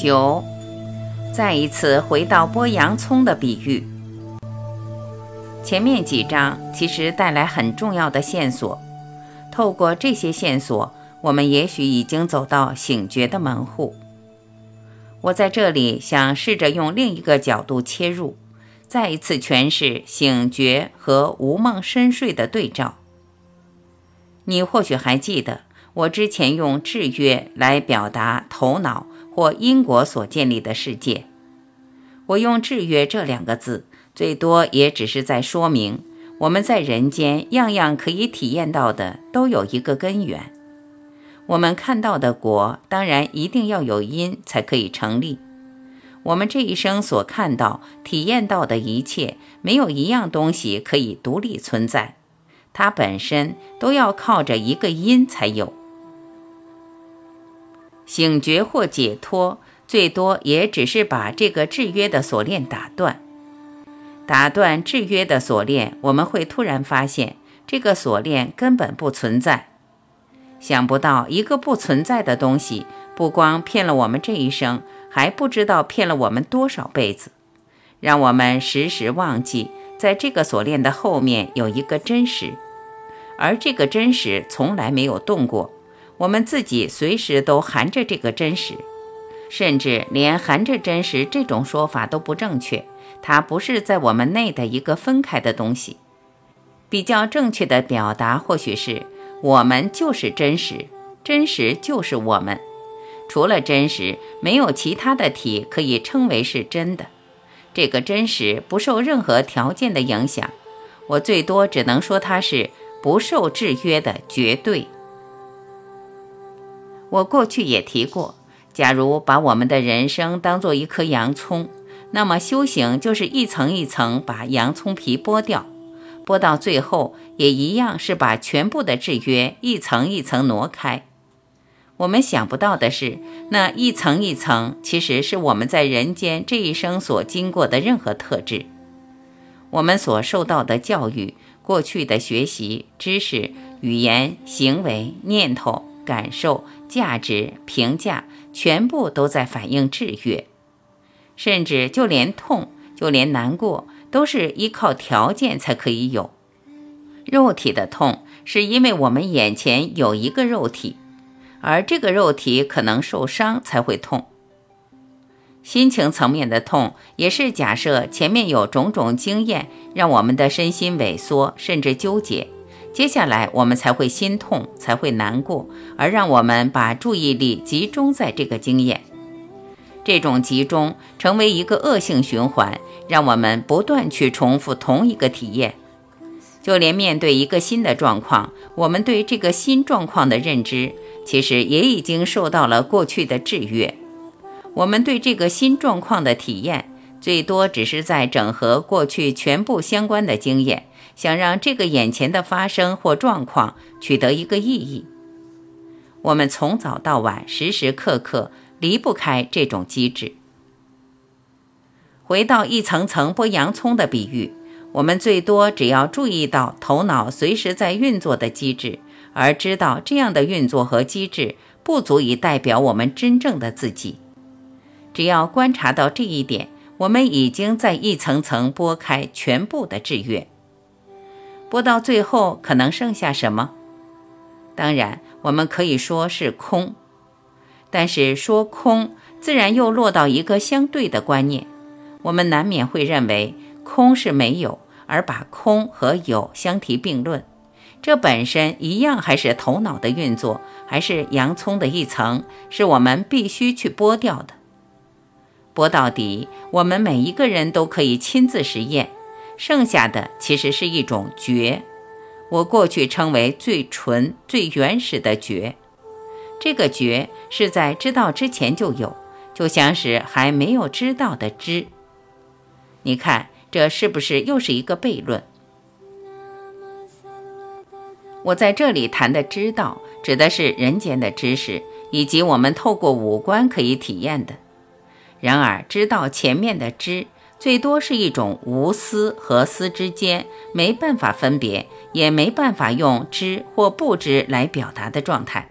九，再一次回到剥洋葱的比喻。前面几章其实带来很重要的线索，透过这些线索，我们也许已经走到醒觉的门户。我在这里想试着用另一个角度切入，再一次诠释醒觉和无梦深睡的对照。你或许还记得，我之前用制约来表达头脑或因果所建立的世界。我用制约这两个字。最多也只是在说明，我们在人间样样可以体验到的都有一个根源。我们看到的果，当然一定要有因才可以成立。我们这一生所看到、体验到的一切，没有一样东西可以独立存在，它本身都要靠着一个因才有。醒觉或解脱，最多也只是把这个制约的锁链打断。打断制约的锁链，我们会突然发现这个锁链根本不存在。想不到一个不存在的东西，不光骗了我们这一生，还不知道骗了我们多少辈子，让我们时时忘记，在这个锁链的后面有一个真实，而这个真实从来没有动过。我们自己随时都含着这个真实，甚至连含着真实这种说法都不正确。它不是在我们内的一个分开的东西，比较正确的表达或许是我们就是真实，真实就是我们，除了真实，没有其他的体可以称为是真的。这个真实不受任何条件的影响，我最多只能说它是不受制约的绝对。我过去也提过，假如把我们的人生当做一颗洋葱。那么修行就是一层一层把洋葱皮剥掉，剥到最后也一样是把全部的制约一层一层挪开。我们想不到的是，那一层一层其实是我们在人间这一生所经过的任何特质，我们所受到的教育、过去的学习、知识、语言、行为、念头、感受、价值、评价，全部都在反映制约。甚至就连痛，就连难过，都是依靠条件才可以有。肉体的痛，是因为我们眼前有一个肉体，而这个肉体可能受伤才会痛。心情层面的痛，也是假设前面有种种经验，让我们的身心萎缩，甚至纠结，接下来我们才会心痛，才会难过，而让我们把注意力集中在这个经验。这种集中成为一个恶性循环，让我们不断去重复同一个体验。就连面对一个新的状况，我们对这个新状况的认知，其实也已经受到了过去的制约。我们对这个新状况的体验，最多只是在整合过去全部相关的经验，想让这个眼前的发生或状况取得一个意义。我们从早到晚，时时刻刻。离不开这种机制。回到一层层剥洋葱的比喻，我们最多只要注意到头脑随时在运作的机制，而知道这样的运作和机制不足以代表我们真正的自己。只要观察到这一点，我们已经在一层层剥开全部的制约。剥到最后，可能剩下什么？当然，我们可以说是空。但是说空，自然又落到一个相对的观念，我们难免会认为空是没有，而把空和有相提并论，这本身一样还是头脑的运作，还是洋葱的一层，是我们必须去剥掉的。剥到底，我们每一个人都可以亲自实验，剩下的其实是一种觉，我过去称为最纯、最原始的觉。这个觉是在知道之前就有，就像是还没有知道的知。你看，这是不是又是一个悖论？我在这里谈的知道，指的是人间的知识，以及我们透过五官可以体验的。然而，知道前面的知，最多是一种无思和思之间没办法分别，也没办法用知或不知来表达的状态。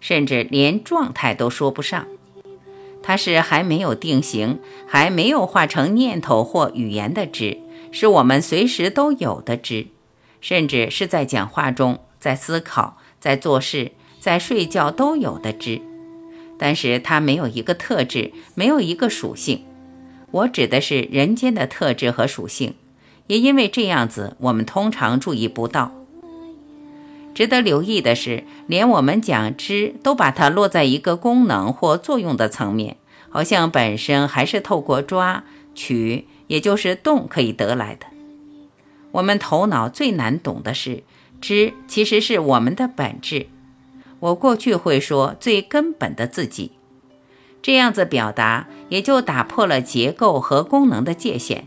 甚至连状态都说不上，它是还没有定型、还没有化成念头或语言的知，是我们随时都有的知，甚至是在讲话中、在思考、在做事、在睡觉都有的知。但是它没有一个特质，没有一个属性。我指的是人间的特质和属性，也因为这样子，我们通常注意不到。值得留意的是，连我们讲知都把它落在一个功能或作用的层面，好像本身还是透过抓取，也就是动可以得来的。我们头脑最难懂的是，知其实是我们的本质。我过去会说最根本的自己，这样子表达也就打破了结构和功能的界限，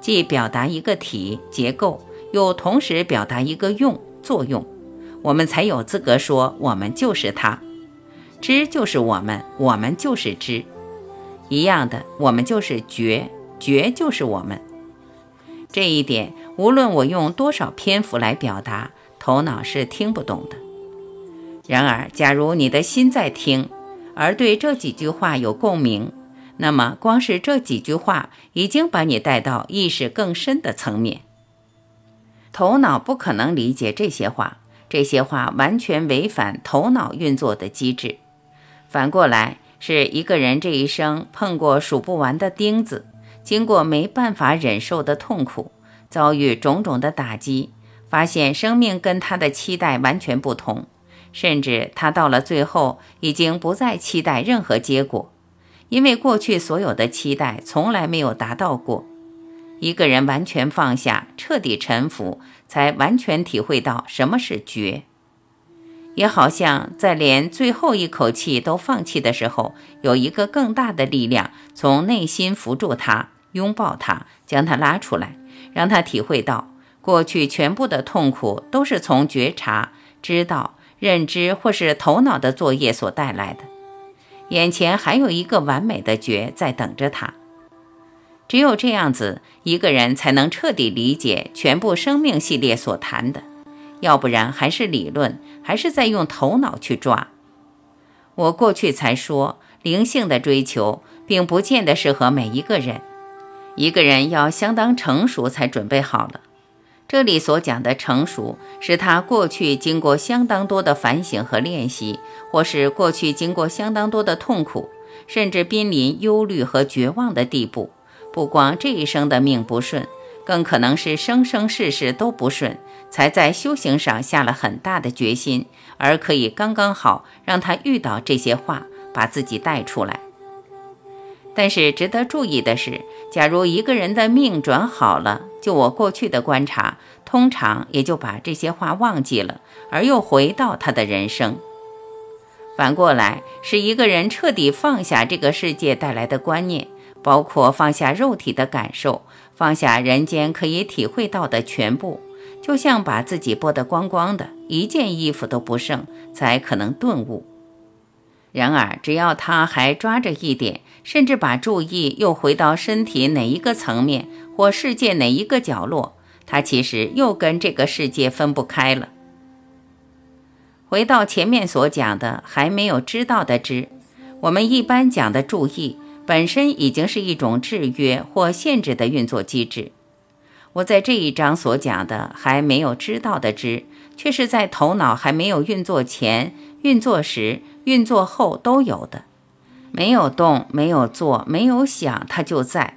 既表达一个体结构，又同时表达一个用作用。我们才有资格说我们就是它，知就是我们，我们就是知，一样的，我们就是觉，觉就是我们。这一点，无论我用多少篇幅来表达，头脑是听不懂的。然而，假如你的心在听，而对这几句话有共鸣，那么光是这几句话已经把你带到意识更深的层面。头脑不可能理解这些话。这些话完全违反头脑运作的机制。反过来，是一个人这一生碰过数不完的钉子，经过没办法忍受的痛苦，遭遇种种的打击，发现生命跟他的期待完全不同，甚至他到了最后已经不再期待任何结果，因为过去所有的期待从来没有达到过。一个人完全放下，彻底臣服。才完全体会到什么是绝，也好像在连最后一口气都放弃的时候，有一个更大的力量从内心扶住他，拥抱他，将他拉出来，让他体会到过去全部的痛苦都是从觉察、知道、认知或是头脑的作业所带来的，眼前还有一个完美的觉在等着他。只有这样子，一个人才能彻底理解全部生命系列所谈的，要不然还是理论，还是在用头脑去抓。我过去才说，灵性的追求并不见得适合每一个人，一个人要相当成熟才准备好了。这里所讲的成熟，是他过去经过相当多的反省和练习，或是过去经过相当多的痛苦，甚至濒临忧虑和绝望的地步。不光这一生的命不顺，更可能是生生世世都不顺，才在修行上下了很大的决心，而可以刚刚好让他遇到这些话，把自己带出来。但是值得注意的是，假如一个人的命转好了，就我过去的观察，通常也就把这些话忘记了，而又回到他的人生。反过来，是一个人彻底放下这个世界带来的观念。包括放下肉体的感受，放下人间可以体会到的全部，就像把自己剥得光光的，一件衣服都不剩，才可能顿悟。然而，只要他还抓着一点，甚至把注意又回到身体哪一个层面或世界哪一个角落，他其实又跟这个世界分不开了。回到前面所讲的，还没有知道的知，我们一般讲的注意。本身已经是一种制约或限制的运作机制。我在这一章所讲的还没有知道的知，却是在头脑还没有运作前、运作时、运作后都有的。没有动、没有做、没有想，它就在；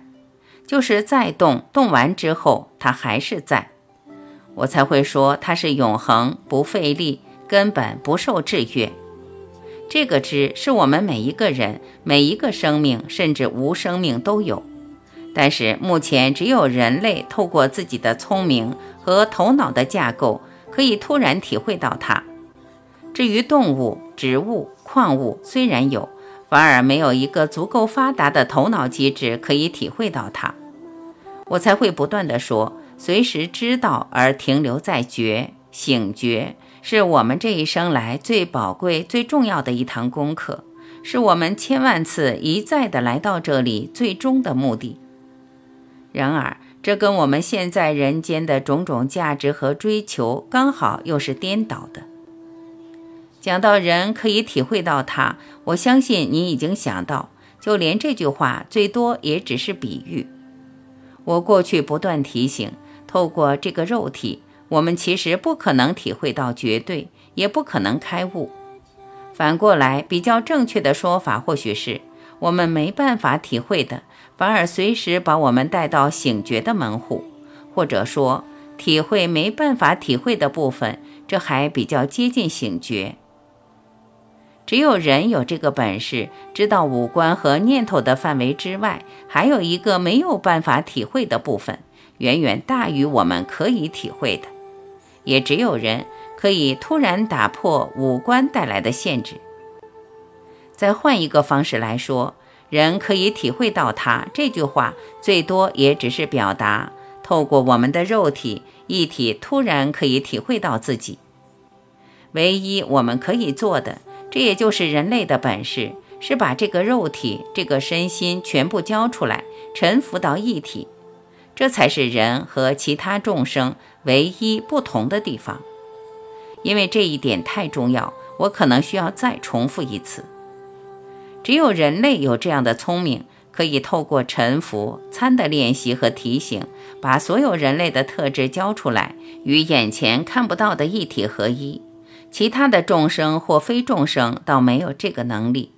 就是在动，动完之后，它还是在。我才会说它是永恒、不费力、根本不受制约。这个知是我们每一个人、每一个生命，甚至无生命都有，但是目前只有人类透过自己的聪明和头脑的架构，可以突然体会到它。至于动物、植物、矿物，虽然有，反而没有一个足够发达的头脑机制可以体会到它。我才会不断的说，随时知道而停留在觉、醒觉。是我们这一生来最宝贵、最重要的一堂功课，是我们千万次一再的来到这里最终的目的。然而，这跟我们现在人间的种种价值和追求刚好又是颠倒的。讲到人可以体会到它，我相信你已经想到，就连这句话最多也只是比喻。我过去不断提醒，透过这个肉体，我们其实不可能体会到绝对，也不可能开悟。反过来，比较正确的说法或许是，我们没办法体会的，反而随时把我们带到醒觉的门户，或者说，体会没办法体会的部分，这还比较接近醒觉。只有人有这个本事，知道五官和念头的范围之外，还有一个没有办法体会的部分，远远大于我们可以体会的。也只有人可以突然打破五官带来的限制。再换一个方式来说，人可以体会到它这句话，最多也只是表达透过我们的肉体一体，突然可以体会到自己。唯一我们可以做的。这也就是人类的本事，是把这个肉体、这个身心全部交出来，沉浮到一体。这才是人和其他众生唯一不同的地方。因为这一点太重要，我可能需要再重复一次。只有人类有这样的聪明，可以透过沉浮、参的练习和提醒，把所有人类的特质交出来，与眼前看不到的一体合一。其他的众生或非众生倒没有这个能力，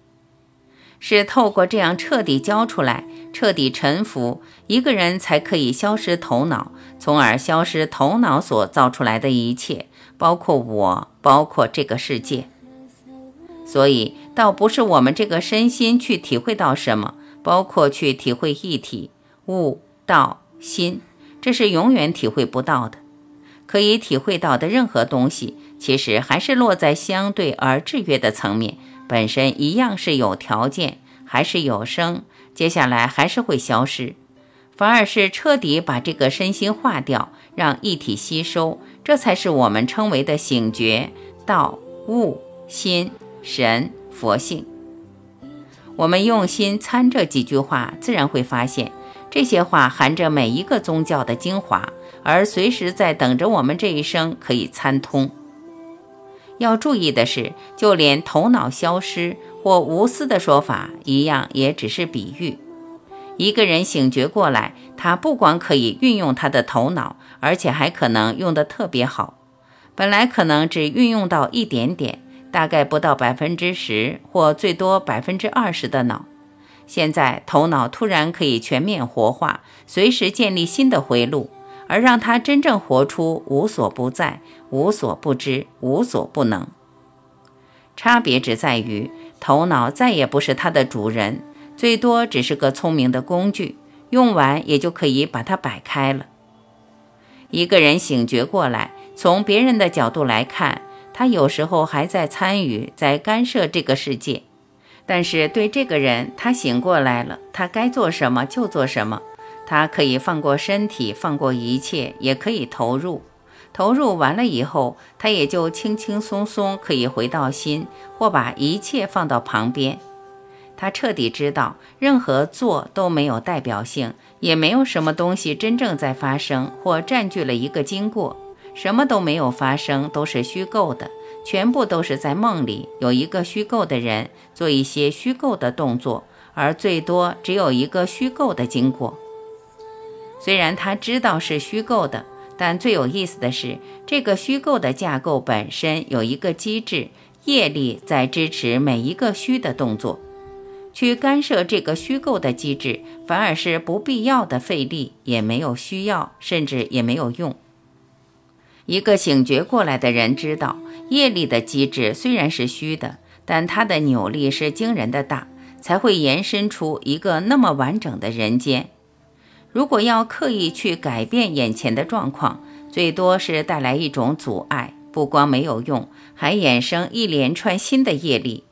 是透过这样彻底交出来、彻底臣服，一个人才可以消失头脑，从而消失头脑所造出来的一切，包括我，包括这个世界。所以，倒不是我们这个身心去体会到什么，包括去体会一体、悟、道、心，这是永远体会不到的。可以体会到的任何东西。其实还是落在相对而制约的层面，本身一样是有条件，还是有生，接下来还是会消失，反而是彻底把这个身心化掉，让一体吸收，这才是我们称为的醒觉、道、悟、心、神、佛性。我们用心参这几句话，自然会发现，这些话含着每一个宗教的精华，而随时在等着我们这一生可以参通。要注意的是，就连头脑消失或无私的说法一样，也只是比喻。一个人醒觉过来，他不光可以运用他的头脑，而且还可能用得特别好。本来可能只运用到一点点，大概不到百分之十或最多百分之二十的脑，现在头脑突然可以全面活化，随时建立新的回路。而让他真正活出无所不在、无所不知、无所不能。差别只在于，头脑再也不是他的主人，最多只是个聪明的工具，用完也就可以把它摆开了。一个人醒觉过来，从别人的角度来看，他有时候还在参与、在干涉这个世界，但是对这个人，他醒过来了，他该做什么就做什么。他可以放过身体，放过一切，也可以投入。投入完了以后，他也就轻轻松松可以回到心，或把一切放到旁边。他彻底知道，任何做都没有代表性，也没有什么东西真正在发生或占据了一个经过，什么都没有发生，都是虚构的，全部都是在梦里有一个虚构的人做一些虚构的动作，而最多只有一个虚构的经过。虽然他知道是虚构的，但最有意思的是，这个虚构的架构本身有一个机制，业力在支持每一个虚的动作。去干涉这个虚构的机制，反而是不必要的费力，也没有需要，甚至也没有用。一个醒觉过来的人知道，业力的机制虽然是虚的，但它的扭力是惊人的大，才会延伸出一个那么完整的人间。如果要刻意去改变眼前的状况，最多是带来一种阻碍，不光没有用，还衍生一连串新的业力。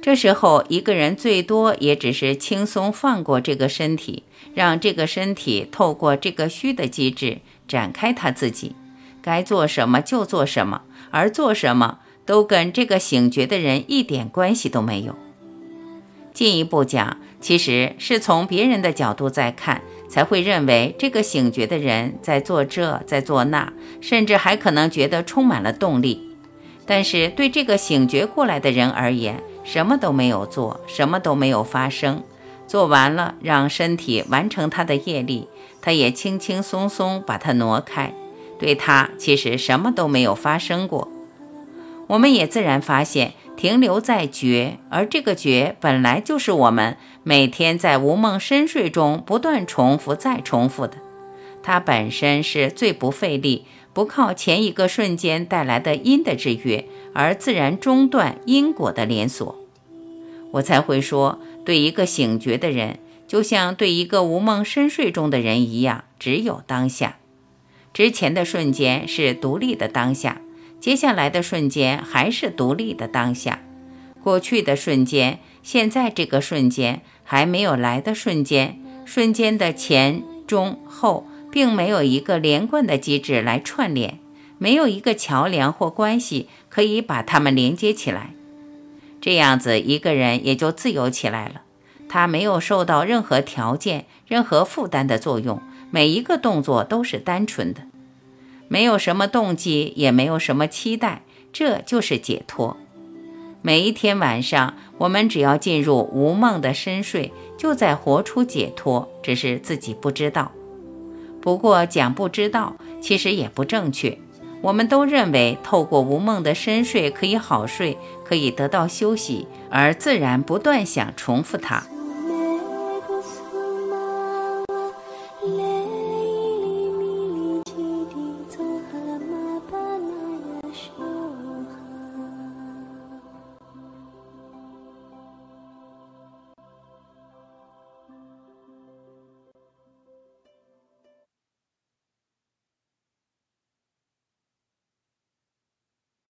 这时候，一个人最多也只是轻松放过这个身体，让这个身体透过这个虚的机制展开他自己，该做什么就做什么，而做什么都跟这个醒觉的人一点关系都没有。进一步讲，其实是从别人的角度在看。才会认为这个醒觉的人在做这，在做那，甚至还可能觉得充满了动力。但是对这个醒觉过来的人而言，什么都没有做，什么都没有发生，做完了，让身体完成它的业力，它也轻轻松松把它挪开，对它其实什么都没有发生过。我们也自然发现，停留在觉，而这个觉本来就是我们每天在无梦深睡中不断重复再重复的，它本身是最不费力，不靠前一个瞬间带来的因的制约而自然中断因果的连锁。我才会说，对一个醒觉的人，就像对一个无梦深睡中的人一样，只有当下。之前的瞬间是独立的当下，接下来的瞬间还是独立的当下。过去的瞬间，现在这个瞬间，还没有来的瞬间，瞬间的前、中、后，并没有一个连贯的机制来串联，没有一个桥梁或关系可以把它们连接起来。这样子，一个人也就自由起来了。他没有受到任何条件、任何负担的作用，每一个动作都是单纯的，没有什么动机，也没有什么期待，这就是解脱。每一天晚上，我们只要进入无梦的深睡，就在活出解脱，只是自己不知道。不过讲不知道，其实也不正确。我们都认为，透过无梦的深睡可以好睡，可以得到休息，而自然不断想重复它。